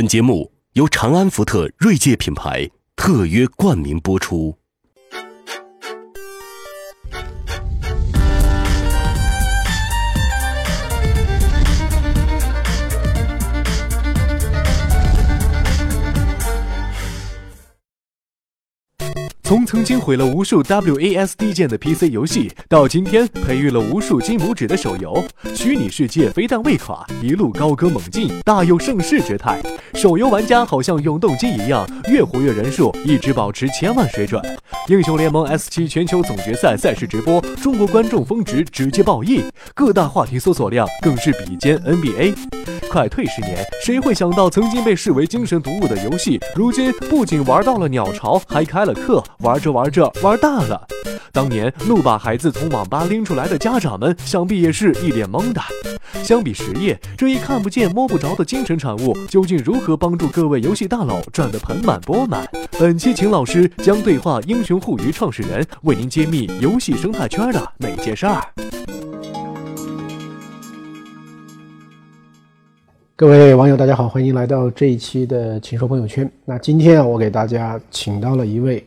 本节目由长安福特锐界品牌特约冠名播出。从曾经毁了无数 WASD 键的 PC 游戏，到今天培育了无数金拇指的手游，虚拟世界非但未垮，一路高歌猛进，大有盛世之态。手游玩家好像永动机一样，越活跃人数一直保持千万水准。英雄联盟 S 七全球总决赛赛事直播，中国观众峰值直接爆亿，各大话题搜索量更是比肩 NBA。快退十年，谁会想到曾经被视为精神毒物的游戏，如今不仅玩到了鸟巢，还开了课，玩着玩着玩大了。当年怒把孩子从网吧拎出来的家长们，想必也是一脸懵的。相比实业这一看不见摸不着的精神产物，究竟如何帮助各位游戏大佬赚得盆满钵满？本期秦老师将对话英雄互娱创始人，为您揭秘游戏生态圈的那件事儿。各位网友，大家好，欢迎来到这一期的《秦说朋友圈》。那今天啊，我给大家请到了一位，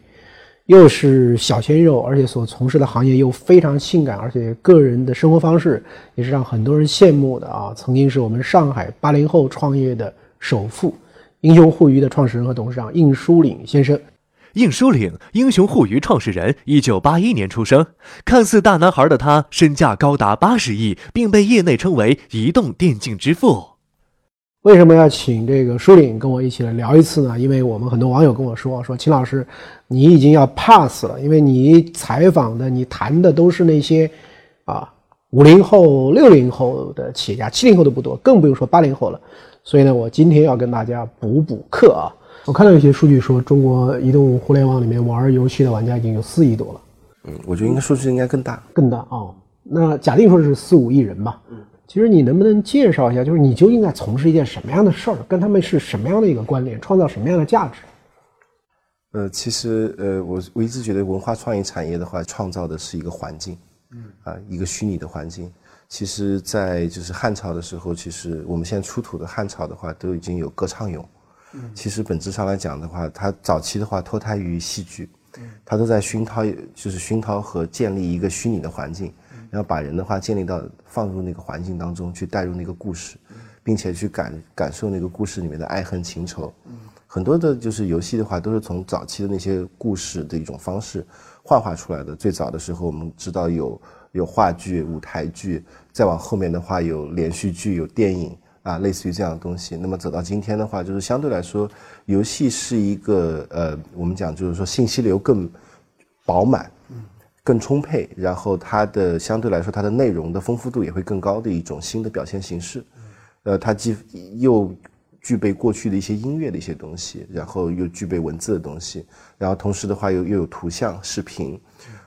又是小鲜肉，而且所从事的行业又非常性感，而且个人的生活方式也是让很多人羡慕的啊。曾经是我们上海八零后创业的首富，英雄互娱的创始人和董事长应书岭先生。应书岭，英雄互娱创始人，一九八一年出生。看似大男孩的他，身价高达八十亿，并被业内称为移动电竞之父。为什么要请这个舒岭跟我一起来聊一次呢？因为我们很多网友跟我说，说秦老师，你已经要 pass 了，因为你采访的、你谈的都是那些啊五零后、六零后的企业家，七零后的不多，更不用说八零后了。所以呢，我今天要跟大家补补课啊。我看到一些数据说，中国移动互联网里面玩游戏的玩家已经有四亿多了。嗯，我觉得应该数据应该更大，更大哦。那假定说是四五亿人吧。嗯。其实你能不能介绍一下，就是你究竟在从事一件什么样的事儿，跟他们是什么样的一个关联，创造什么样的价值？呃，其实呃，我我一直觉得文化创意产业的话，创造的是一个环境，嗯，啊，一个虚拟的环境。其实，在就是汉朝的时候，其实我们现在出土的汉朝的话，都已经有歌唱俑。嗯，其实本质上来讲的话，它早期的话脱胎于戏剧，它都在熏陶，就是熏陶和建立一个虚拟的环境。然后把人的话建立到放入那个环境当中去，带入那个故事，并且去感感受那个故事里面的爱恨情仇。很多的就是游戏的话，都是从早期的那些故事的一种方式幻化出来的。最早的时候，我们知道有有话剧、舞台剧，再往后面的话有连续剧、有电影啊，类似于这样的东西。那么走到今天的话，就是相对来说，游戏是一个呃，我们讲就是说信息流更饱满。更充沛，然后它的相对来说，它的内容的丰富度也会更高的一种新的表现形式。呃，它既又具备过去的一些音乐的一些东西，然后又具备文字的东西，然后同时的话又又有图像、视频。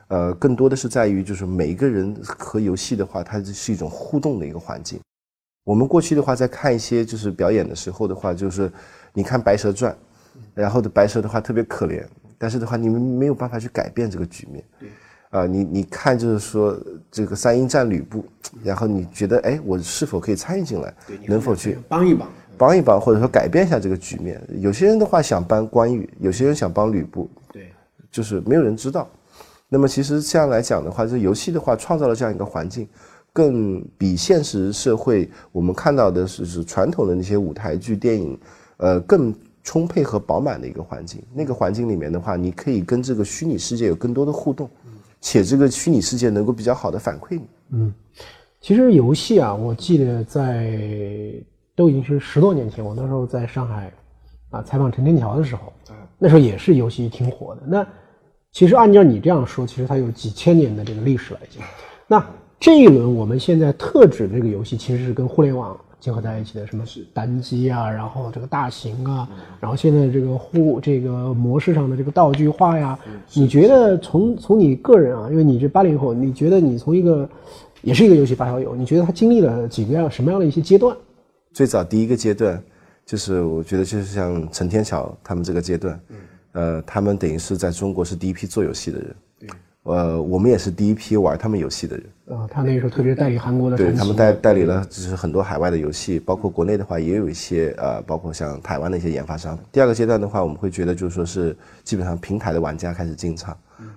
呃，更多的是在于就是每一个人和游戏的话，它是一种互动的一个环境。我们过去的话在看一些就是表演的时候的话，就是你看《白蛇传》，然后的白蛇的话特别可怜，但是的话你们没有办法去改变这个局面。啊，你你看，就是说这个三英战吕布，然后你觉得，哎，我是否可以参与进来？能否去帮一帮？帮一帮，或者说改变一下这个局面？有些人的话想帮关羽，有些人想帮吕布，对，就是没有人知道。那么其实这样来讲的话，这游戏的话创造了这样一个环境，更比现实社会我们看到的是是传统的那些舞台剧、电影，呃，更充沛和饱满的一个环境。那个环境里面的话，你可以跟这个虚拟世界有更多的互动。且这个虚拟世界能够比较好的反馈你。嗯，其实游戏啊，我记得在都已经是十多年前，我那时候在上海啊采访陈天桥的时候，那时候也是游戏挺火的。那其实按照你这样说，其实它有几千年的这个历史来讲，那这一轮我们现在特指这个游戏，其实是跟互联网。结合在一起的什么是。单机啊，然后这个大型啊，然后现在这个互这个模式上的这个道具化呀，你觉得从从你个人啊，因为你这八零后，你觉得你从一个也是一个游戏发烧友，你觉得他经历了几个样什么样的一些阶段？最早第一个阶段，就是我觉得就是像陈天桥他们这个阶段，呃，他们等于是在中国是第一批做游戏的人，呃，我们也是第一批玩他们游戏的人。啊，他那个时候特别代理韩国的，对他们代代理了，就是很多海外的游戏，包括国内的话也有一些呃，包括像台湾的一些研发商。第二个阶段的话，我们会觉得就是说是基本上平台的玩家开始进场，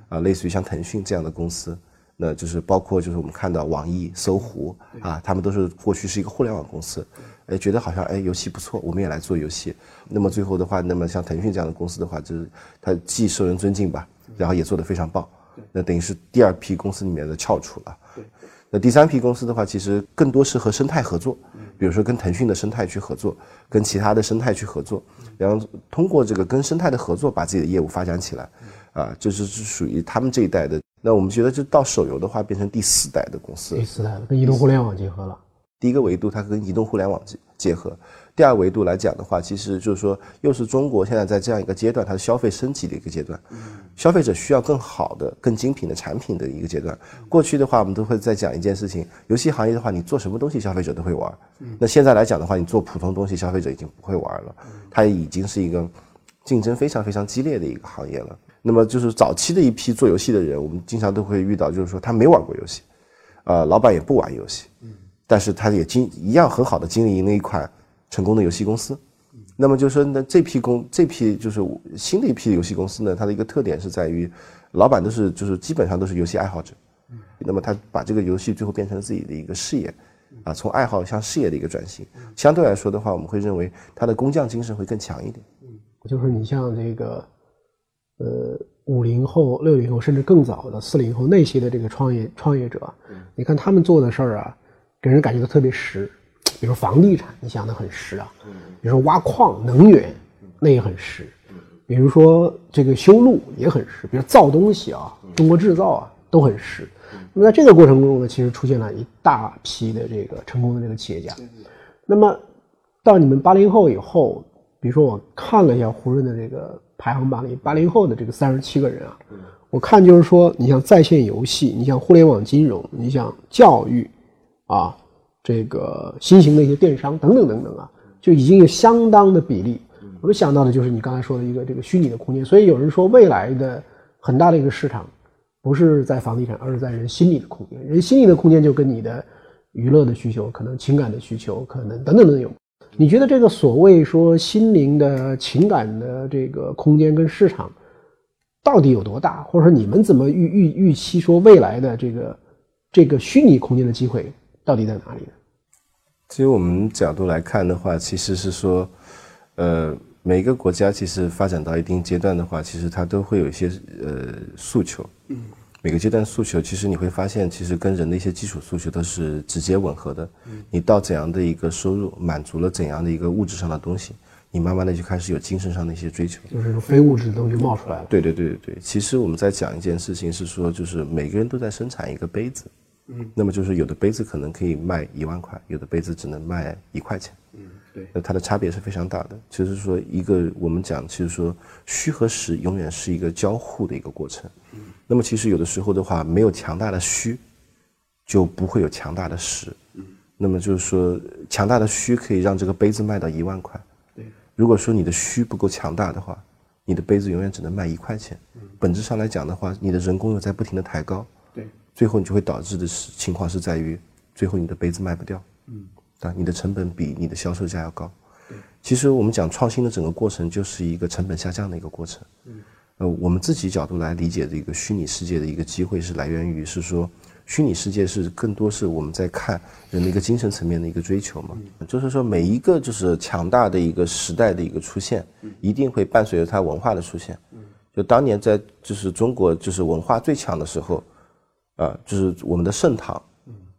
啊，类似于像腾讯这样的公司，那就是包括就是我们看到网易、搜狐啊，他们都是过去是一个互联网公司，哎，觉得好像哎游戏不错，我们也来做游戏。那么最后的话，那么像腾讯这样的公司的话，就是它既受人尊敬吧，然后也做得非常棒。那等于是第二批公司里面的翘楚了。对，那第三批公司的话，其实更多是和生态合作，比如说跟腾讯的生态去合作，跟其他的生态去合作，然后通过这个跟生态的合作，把自己的业务发展起来。啊，就是是属于他们这一代的。那我们觉得，就到手游的话，变成第四代的公司。第四代了，跟移动互联网结合了。第一个维度，它跟移动互联网结结合。第二维度来讲的话，其实就是说，又是中国现在在这样一个阶段，它是消费升级的一个阶段，消费者需要更好的、更精品的产品的一个阶段。过去的话，我们都会在讲一件事情：游戏行业的话，你做什么东西，消费者都会玩。那现在来讲的话，你做普通东西，消费者已经不会玩了，它已经是一个竞争非常非常激烈的一个行业了。那么就是早期的一批做游戏的人，我们经常都会遇到，就是说他没玩过游戏，呃，老板也不玩游戏，但是他也经一样很好的经营了一款。成功的游戏公司，那么就是说，那这批公这批就是新的一批游戏公司呢，它的一个特点是在于，老板都是就是基本上都是游戏爱好者，那么他把这个游戏最后变成自己的一个事业，啊，从爱好向事业的一个转型，相对来说的话，我们会认为他的工匠精神会更强一点。嗯，就是你像这个，呃，五零后、六零后甚至更早的四零后那些的这个创业创业者，你看他们做的事儿啊，给人感觉都特别实。比如房地产，你想的很实啊。比如说挖矿、能源，那也很实。比如说这个修路也很实。比如造东西啊，中国制造啊，都很实。那么在这个过程中呢，其实出现了一大批的这个成功的这个企业家。那么到你们八零后以后，比如说我看了一下胡润的这个排行榜里，八零后的这个三十七个人啊，我看就是说，你像在线游戏，你像互联网金融，你像教育，啊。这个新型的一些电商等等等等啊，就已经有相当的比例。我们想到的就是你刚才说的一个这个虚拟的空间。所以有人说，未来的很大的一个市场，不是在房地产，而是在人心理的空间。人心理的空间就跟你的娱乐的需求、可能情感的需求、可能等等等等有。你觉得这个所谓说心灵的情感的这个空间跟市场，到底有多大？或者说你们怎么预预预期说未来的这个这个虚拟空间的机会？到底在哪里呢？其实我们角度来看的话，其实是说，呃，每个国家其实发展到一定阶段的话，其实它都会有一些呃诉求。嗯。每个阶段诉求，其实你会发现，其实跟人的一些基础诉求都是直接吻合的。嗯。你到怎样的一个收入，满足了怎样的一个物质上的东西，你慢慢的就开始有精神上的一些追求。就是非物质的东西冒出来了。对对对对对。其实我们在讲一件事情，是说，就是每个人都在生产一个杯子。嗯，那么就是有的杯子可能可以卖一万块，有的杯子只能卖一块钱。嗯，对，那它的差别是非常大的。其实说，一个我们讲，其实说虚和实永远是一个交互的一个过程。嗯，那么其实有的时候的话，没有强大的虚，就不会有强大的实。嗯，那么就是说，强大的虚可以让这个杯子卖到一万块。对，如果说你的虚不够强大的话，你的杯子永远只能卖一块钱。嗯，本质上来讲的话，你的人工又在不停的抬高。最后你就会导致的是情况是在于，最后你的杯子卖不掉，嗯，啊，你的成本比你的销售价要高。其实我们讲创新的整个过程就是一个成本下降的一个过程。嗯，呃，我们自己角度来理解的一个虚拟世界的一个机会是来源于是说，虚拟世界是更多是我们在看人的一个精神层面的一个追求嘛，就是说每一个就是强大的一个时代的一个出现，一定会伴随着它文化的出现。嗯就当年在就是中国就是文化最强的时候。啊，就是我们的盛唐，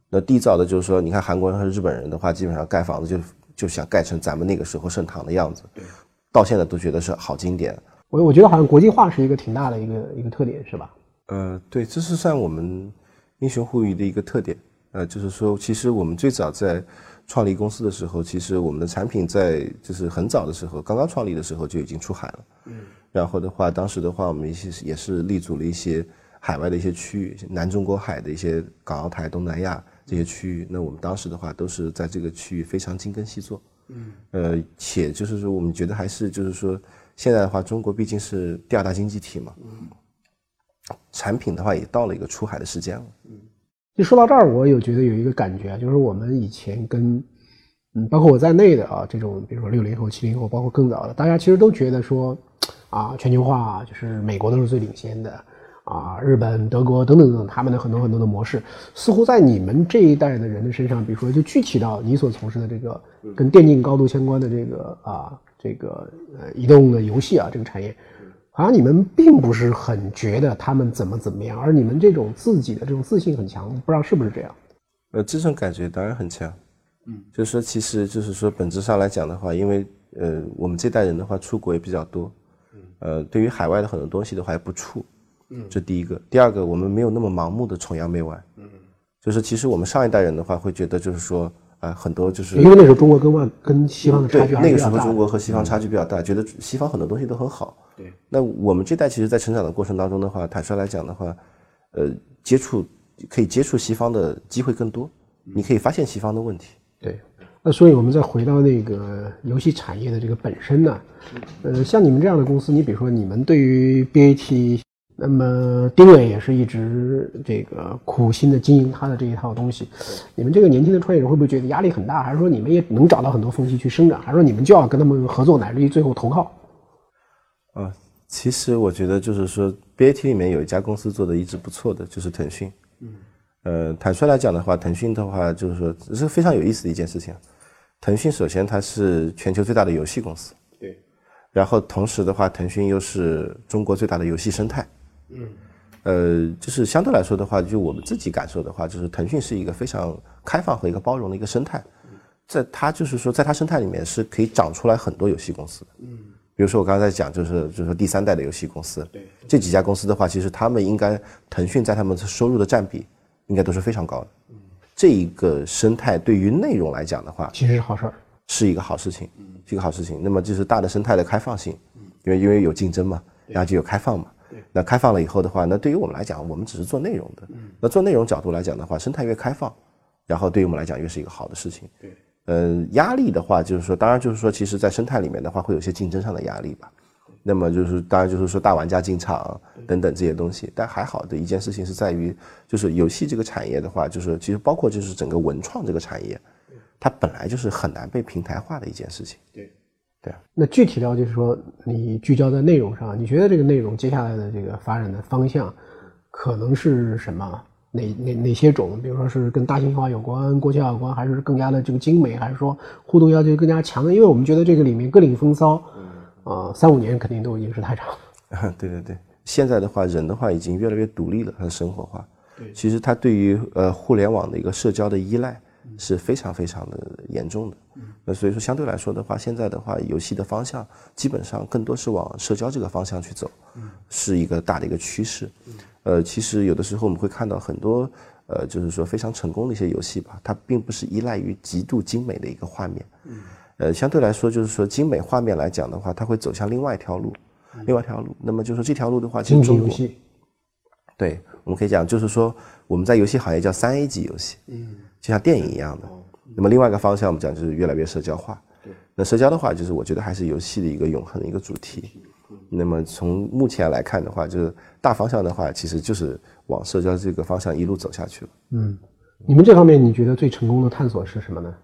那缔造的就是说，你看韩国人和日本人的话，基本上盖房子就就想盖成咱们那个时候盛唐的样子，对到现在都觉得是好经典。我我觉得好像国际化是一个挺大的一个一个特点，是吧？呃，对，这是算我们英雄互娱的一个特点。呃，就是说，其实我们最早在创立公司的时候，其实我们的产品在就是很早的时候，刚刚创立的时候就已经出海了。嗯，然后的话，当时的话，我们一些也是立足了一些。海外的一些区域，南中国海的一些港澳台、东南亚这些区域，那我们当时的话都是在这个区域非常精耕细作，嗯，呃，且就是说我们觉得还是就是说现在的话，中国毕竟是第二大经济体嘛，嗯，产品的话也到了一个出海的时间了。嗯。就说到这儿，我有觉得有一个感觉啊，就是我们以前跟嗯，包括我在内的啊，这种比如说六零后、七零后，包括更早的，大家其实都觉得说啊，全球化就是美国都是最领先的啊，日本、德国等等等等，他们的很多很多的模式，似乎在你们这一代的人的身上，比如说就具体到你所从事的这个跟电竞高度相关的这个啊，这个呃移动的游戏啊这个产业。好像你们并不是很觉得他们怎么怎么样，而你们这种自己的这种自信很强，不知道是不是这样？呃，这种感觉当然很强。嗯，就是说，其实就是说，本质上来讲的话，因为呃，我们这代人的话出国也比较多，嗯，呃，对于海外的很多东西的话也不怵，嗯，这第一个。第二个，我们没有那么盲目的崇洋媚外，嗯，就是其实我们上一代人的话会觉得就是说。啊，很多就是因为那时候中国跟外跟西方的差距那个时候中国和西方差距比较大，觉得西方很多东西都很好。对，那我们这代其实，在成长的过程当中的话，坦率来讲的话，呃，接触可以接触西方的机会更多，你可以发现西方的问题。对，那所以我们再回到那个游戏产业的这个本身呢，呃，像你们这样的公司，你比如说你们对于 BAT。那么丁伟也是一直这个苦心的经营他的这一套东西。你们这个年轻的创业者会不会觉得压力很大？还是说你们也能找到很多缝隙去生长？还是说你们就要跟他们合作，乃至于最后投靠？啊，其实我觉得就是说，BAT 里面有一家公司做的一直不错的，就是腾讯。嗯。呃，坦率来讲的话，腾讯的话就是说，这是非常有意思的一件事情。腾讯首先它是全球最大的游戏公司。对。然后同时的话，腾讯又是中国最大的游戏生态。嗯，呃，就是相对来说的话，就我们自己感受的话，就是腾讯是一个非常开放和一个包容的一个生态，在它就是说，在它生态里面是可以长出来很多游戏公司的。嗯，比如说我刚才在讲，就是就是说第三代的游戏公司，对这几家公司的话，其实他们应该腾讯在他们收入的占比应该都是非常高的。嗯，这一个生态对于内容来讲的话，其实是好事儿，是一个好事情，是一个好事情。那么就是大的生态的开放性，因为因为有竞争嘛，然后就有开放嘛。那开放了以后的话，那对于我们来讲，我们只是做内容的。那做内容角度来讲的话，生态越开放，然后对于我们来讲越是一个好的事情。对，呃，压力的话，就是说，当然就是说，其实，在生态里面的话，会有些竞争上的压力吧。那么就是，当然就是说，大玩家进场等等这些东西。但还好的一件事情是在于，就是游戏这个产业的话，就是其实包括就是整个文创这个产业，它本来就是很难被平台化的一件事情。对。对啊，那具体到就是说，你聚焦在内容上，你觉得这个内容接下来的这个发展的方向，可能是什么？哪哪哪些种？比如说是跟大型化有关、国际化有关，还是更加的这个精美，还是说互动要求更加强？因为我们觉得这个里面各领风骚，啊，三五年肯定都已经是太长。对对对，现在的话，人的话已经越来越独立了，他的生活化。对，其实他对于呃互联网的一个社交的依赖。是非常非常的严重的，那所以说相对来说的话，现在的话，游戏的方向基本上更多是往社交这个方向去走，是一个大的一个趋势。呃，其实有的时候我们会看到很多，呃，就是说非常成功的一些游戏吧，它并不是依赖于极度精美的一个画面，呃，相对来说就是说精美画面来讲的话，它会走向另外一条路，另外一条路。那么就是说这条路的话，其实中国，对，我们可以讲就是说我们在游戏行业叫三 A 级游戏，嗯。就像电影一样的，那么另外一个方向我们讲就是越来越社交化。那社交的话，就是我觉得还是游戏的一个永恒的一个主题。那么从目前来看的话，就是大方向的话，其实就是往社交这个方向一路走下去了。嗯，你们这方面你觉得最成功的探索是什么呢？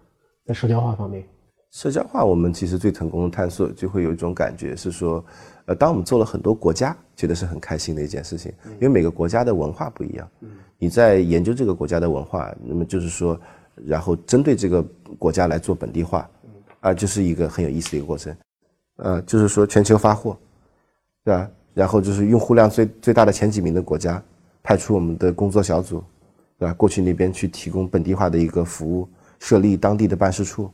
在社交化方面，社交化我们其实最成功的探索就会有一种感觉是说，呃，当我们做了很多国家，觉得是很开心的一件事情，因为每个国家的文化不一样。你在研究这个国家的文化，那么就是说，然后针对这个国家来做本地化，啊，就是一个很有意思的一个过程，呃，就是说全球发货，对吧？然后就是用户量最最大的前几名的国家，派出我们的工作小组，对吧？过去那边去提供本地化的一个服务，设立当地的办事处。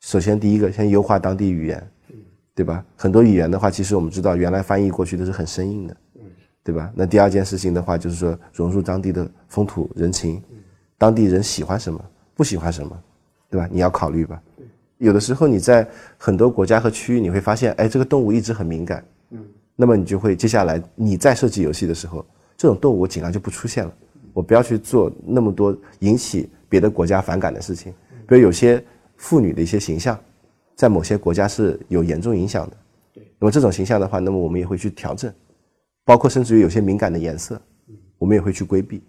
首先第一个，先优化当地语言，对吧？很多语言的话，其实我们知道，原来翻译过去都是很生硬的。对吧？那第二件事情的话，就是说融入当地的风土人情，当地人喜欢什么，不喜欢什么，对吧？你要考虑吧。有的时候你在很多国家和区域，你会发现，哎，这个动物一直很敏感。嗯。那么你就会接下来你在设计游戏的时候，这种动物我尽量就不出现了。我不要去做那么多引起别的国家反感的事情。比如有些妇女的一些形象，在某些国家是有严重影响的。对。那么这种形象的话，那么我们也会去调整。包括甚至于有些敏感的颜色，我们也会去规避，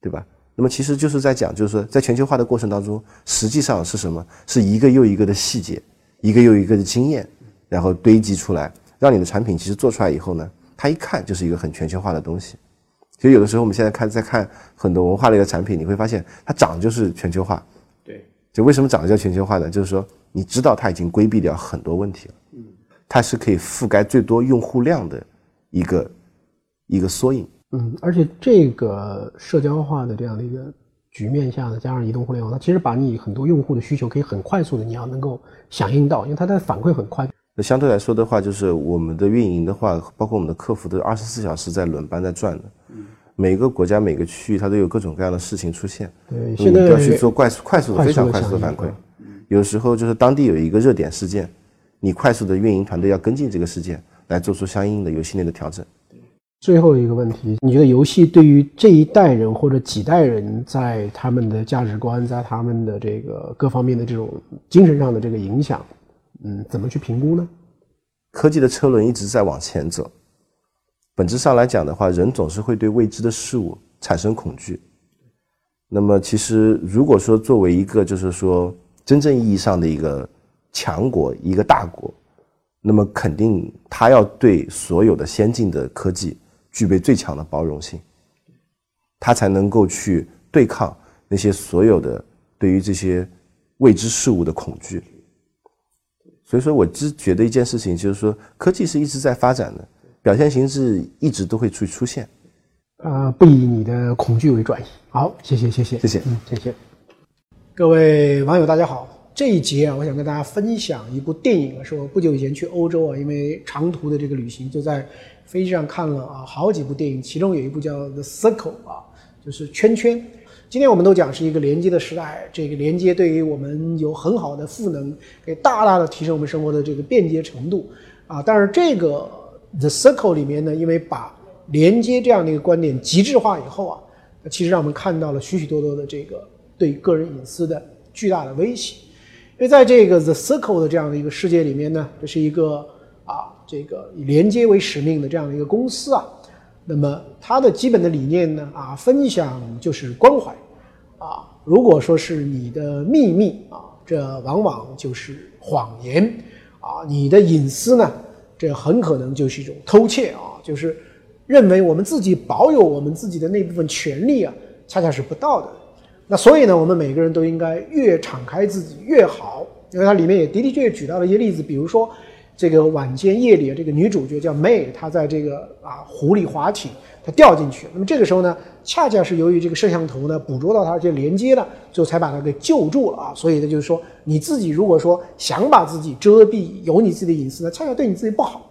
对吧？那么其实就是在讲，就是说在全球化的过程当中，实际上是什么？是一个又一个的细节，一个又一个的经验，然后堆积出来，让你的产品其实做出来以后呢，它一看就是一个很全球化的东西。其实有的时候我们现在看在看很多文化类的产品，你会发现它长就是全球化。对，就为什么长得叫全球化呢？就是说你知道它已经规避掉很多问题了，嗯，它是可以覆盖最多用户量的一个一个缩影。嗯，而且这个社交化的这样的一个局面下呢，加上移动互联网，它其实把你很多用户的需求可以很快速的，你要能够响应到，因为它的反馈很快。那相对来说的话，就是我们的运营的话，包括我们的客服都是二十四小时在轮班在转的。嗯，每个国家每个区域它都有各种各样的事情出现。对，现在要去做快速、快速的、非常快速的反馈。有时候就是当地有一个热点事件，你快速的运营团队要跟进这个事件，来做出相应的游戏内的调整。最后一个问题，你觉得游戏对于这一代人或者几代人，在他们的价值观，在他们的这个各方面的这种精神上的这个影响，嗯，怎么去评估呢？科技的车轮一直在往前走，本质上来讲的话，人总是会对未知的事物产生恐惧。那么，其实如果说作为一个就是说真正意义上的一个强国、一个大国，那么肯定他要对所有的先进的科技。具备最强的包容性，他才能够去对抗那些所有的对于这些未知事物的恐惧。所以说，我只觉得一件事情，就是说，科技是一直在发展的，表现形式一直都会去出现。啊，不以你的恐惧为转移。好，谢谢，谢谢，谢谢，嗯，谢谢。各位网友，大家好。这一节啊，我想跟大家分享一部电影啊，是我不久以前去欧洲啊，因为长途的这个旅行，就在飞机上看了啊好几部电影，其中有一部叫《The Circle》啊，就是圈圈。今天我们都讲是一个连接的时代，这个连接对于我们有很好的赋能，可以大大的提升我们生活的这个便捷程度啊。但是这个《The Circle》里面呢，因为把连接这样的一个观点极致化以后啊，其实让我们看到了许许多多的这个对个人隐私的巨大的威胁。因为在这个 The Circle 的这样的一个世界里面呢，这是一个啊，这个以连接为使命的这样的一个公司啊。那么它的基本的理念呢，啊，分享就是关怀，啊，如果说是你的秘密啊，这往往就是谎言，啊，你的隐私呢，这很可能就是一种偷窃啊，就是认为我们自己保有我们自己的那部分权利啊，恰恰是不道德。那所以呢，我们每个人都应该越敞开自己越好，因为它里面也的的确确举到了一些例子，比如说这个晚间夜里，这个女主角叫 May，她在这个啊湖里划艇，她掉进去，那么这个时候呢，恰恰是由于这个摄像头呢捕捉到她，而且连接了，最后才把她给救住了啊。所以呢，就是说你自己如果说想把自己遮蔽，有你自己的隐私呢，恰恰对你自己不好。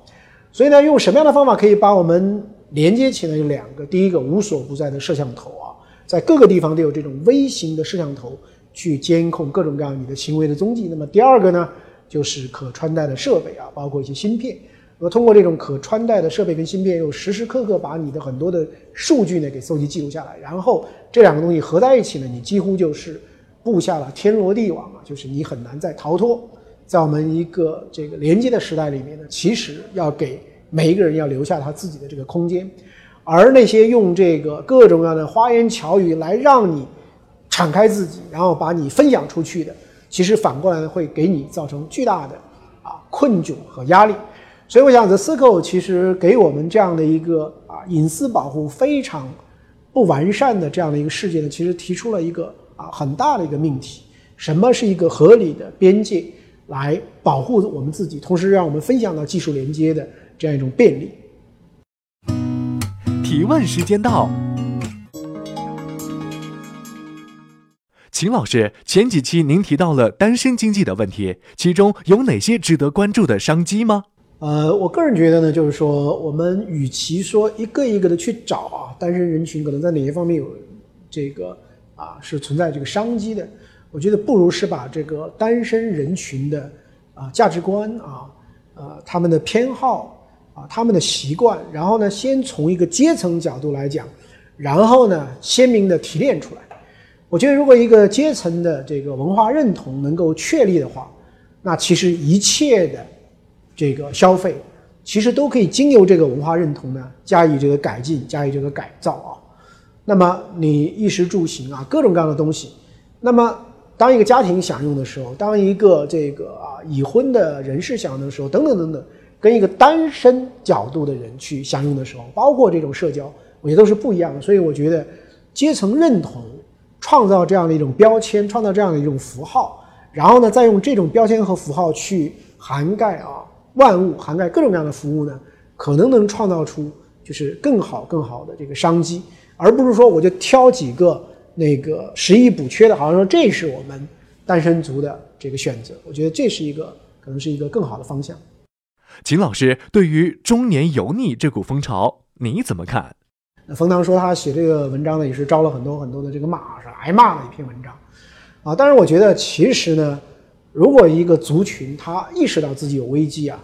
所以呢，用什么样的方法可以把我们连接起来？有两个，第一个无所不在的摄像头啊。在各个地方都有这种微型的摄像头去监控各种各样你的行为的踪迹。那么第二个呢，就是可穿戴的设备啊，包括一些芯片。那么通过这种可穿戴的设备跟芯片，又时时刻刻把你的很多的数据呢给搜集记录下来。然后这两个东西合在一起呢，你几乎就是布下了天罗地网啊，就是你很难再逃脱。在我们一个这个连接的时代里面呢，其实要给每一个人要留下他自己的这个空间。而那些用这个各种各样的花言巧语来让你敞开自己，然后把你分享出去的，其实反过来会给你造成巨大的啊困窘和压力。所以我想，The Circle 其实给我们这样的一个啊隐私保护非常不完善的这样的一个世界呢，其实提出了一个啊很大的一个命题：什么是一个合理的边界来保护我们自己，同时让我们分享到技术连接的这样一种便利。提问时间到，秦老师，前几期您提到了单身经济的问题，其中有哪些值得关注的商机吗？呃，我个人觉得呢，就是说，我们与其说一个一个的去找啊，单身人群可能在哪些方面有这个啊是存在这个商机的，我觉得不如是把这个单身人群的啊价值观啊，呃他们的偏好。啊，他们的习惯，然后呢，先从一个阶层角度来讲，然后呢，鲜明的提炼出来。我觉得，如果一个阶层的这个文化认同能够确立的话，那其实一切的这个消费，其实都可以经由这个文化认同呢加以这个改进，加以这个改造啊。那么你衣食住行啊，各种各样的东西，那么当一个家庭享用的时候，当一个这个啊已婚的人士享用的时候，等等等等，跟一个单身角度的人去享用的时候，包括这种社交，我觉得都是不一样的。所以我觉得阶层认同创造这样的一种标签，创造这样的一种符号，然后呢，再用这种标签和符号去涵盖啊万物，涵盖各种各样的服务呢，可能能创造出就是更好更好的这个商机，而不是说我就挑几个那个实益补缺的，好像说这是我们单身族的这个选择。我觉得这是一个可能是一个更好的方向。秦老师对于中年油腻这股风潮，你怎么看？冯唐说他写这个文章呢，也是招了很多很多的这个骂，是挨骂的一篇文章，啊，但是我觉得其实呢，如果一个族群他意识到自己有危机啊，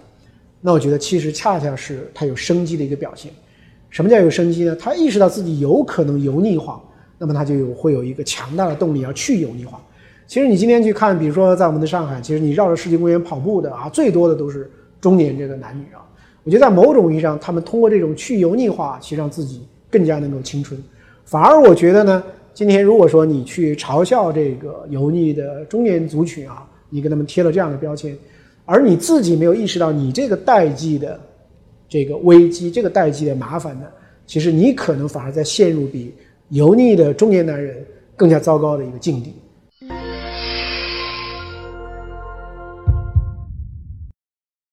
那我觉得其实恰恰是他有生机的一个表现。什么叫有生机呢？他意识到自己有可能油腻化，那么他就有会有一个强大的动力要去油腻化。其实你今天去看，比如说在我们的上海，其实你绕着世纪公园跑步的啊，最多的都是中年这个男女啊。我觉得在某种意义上，他们通过这种去油腻化，其实让自己。更加能够青春，反而我觉得呢，今天如果说你去嘲笑这个油腻的中年族群啊，你给他们贴了这样的标签，而你自己没有意识到你这个代际的这个危机，这个代际的麻烦呢，其实你可能反而在陷入比油腻的中年男人更加糟糕的一个境地。